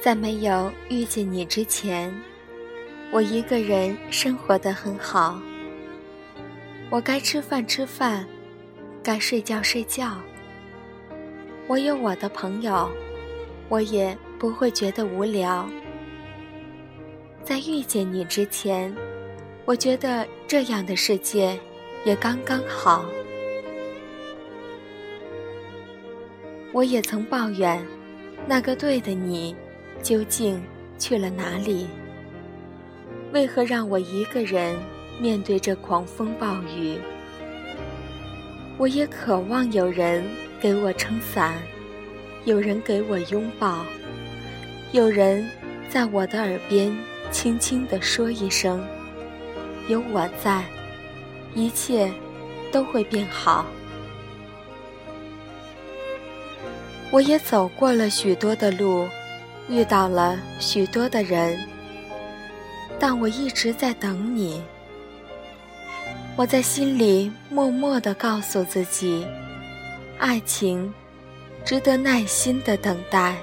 在没有遇见你之前，我一个人生活的很好。我该吃饭吃饭，该睡觉睡觉。我有我的朋友，我也不会觉得无聊。在遇见你之前，我觉得这样的世界也刚刚好。我也曾抱怨，那个对的你。究竟去了哪里？为何让我一个人面对这狂风暴雨？我也渴望有人给我撑伞，有人给我拥抱，有人在我的耳边轻轻地说一声：“有我在，一切都会变好。”我也走过了许多的路。遇到了许多的人，但我一直在等你。我在心里默默地告诉自己，爱情值得耐心的等待。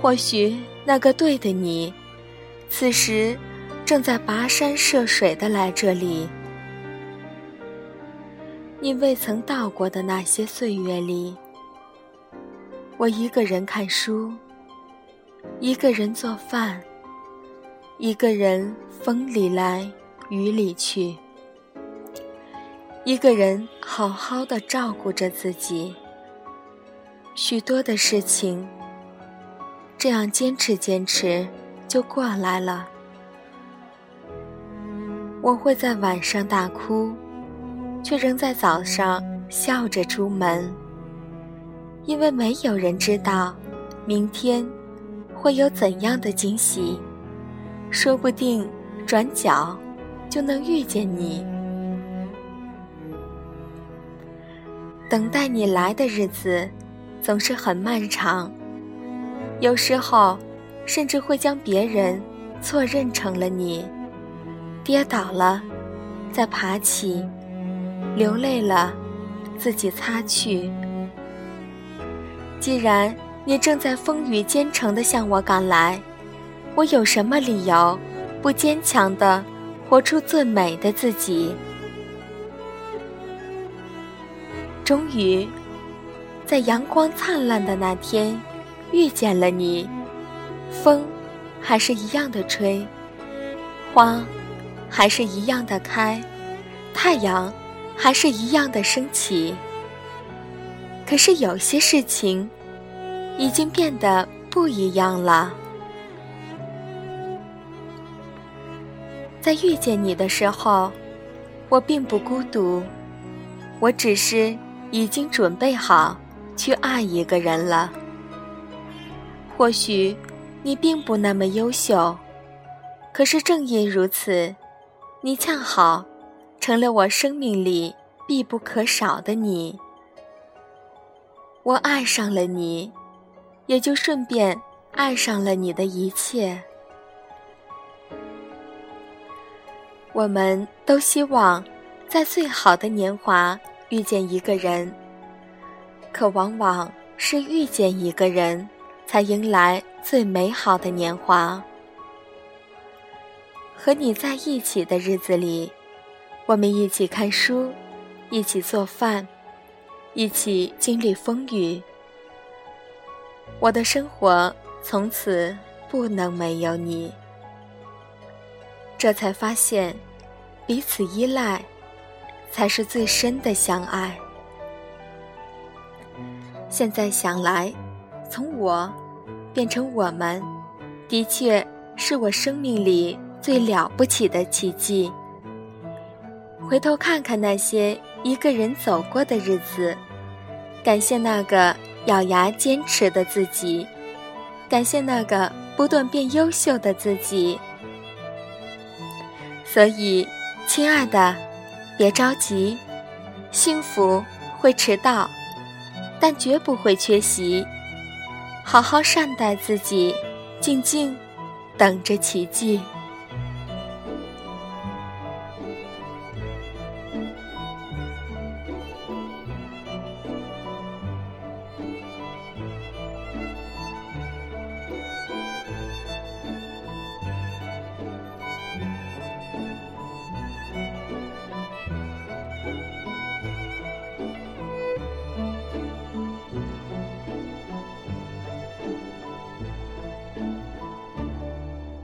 或许那个对的你，此时正在跋山涉水的来这里。你未曾到过的那些岁月里。我一个人看书，一个人做饭，一个人风里来雨里去，一个人好好的照顾着自己。许多的事情，这样坚持坚持就过来了。我会在晚上大哭，却仍在早上笑着出门。因为没有人知道，明天会有怎样的惊喜，说不定转角就能遇见你。等待你来的日子总是很漫长，有时候甚至会将别人错认成了你。跌倒了，再爬起；流泪了，自己擦去。既然你正在风雨兼程地向我赶来，我有什么理由不坚强地活出最美的自己？终于，在阳光灿烂的那天，遇见了你。风还是一样的吹，花还是一样的开，太阳还是一样的升起。可是有些事情，已经变得不一样了。在遇见你的时候，我并不孤独，我只是已经准备好去爱一个人了。或许你并不那么优秀，可是正因如此，你恰好成了我生命里必不可少的你。我爱上了你，也就顺便爱上了你的一切。我们都希望在最好的年华遇见一个人，可往往是遇见一个人，才迎来最美好的年华。和你在一起的日子里，我们一起看书，一起做饭。一起经历风雨，我的生活从此不能没有你。这才发现，彼此依赖，才是最深的相爱。现在想来，从我变成我们，的确是我生命里最了不起的奇迹。回头看看那些一个人走过的日子。感谢那个咬牙坚持的自己，感谢那个不断变优秀的自己。所以，亲爱的，别着急，幸福会迟到，但绝不会缺席。好好善待自己，静静等着奇迹。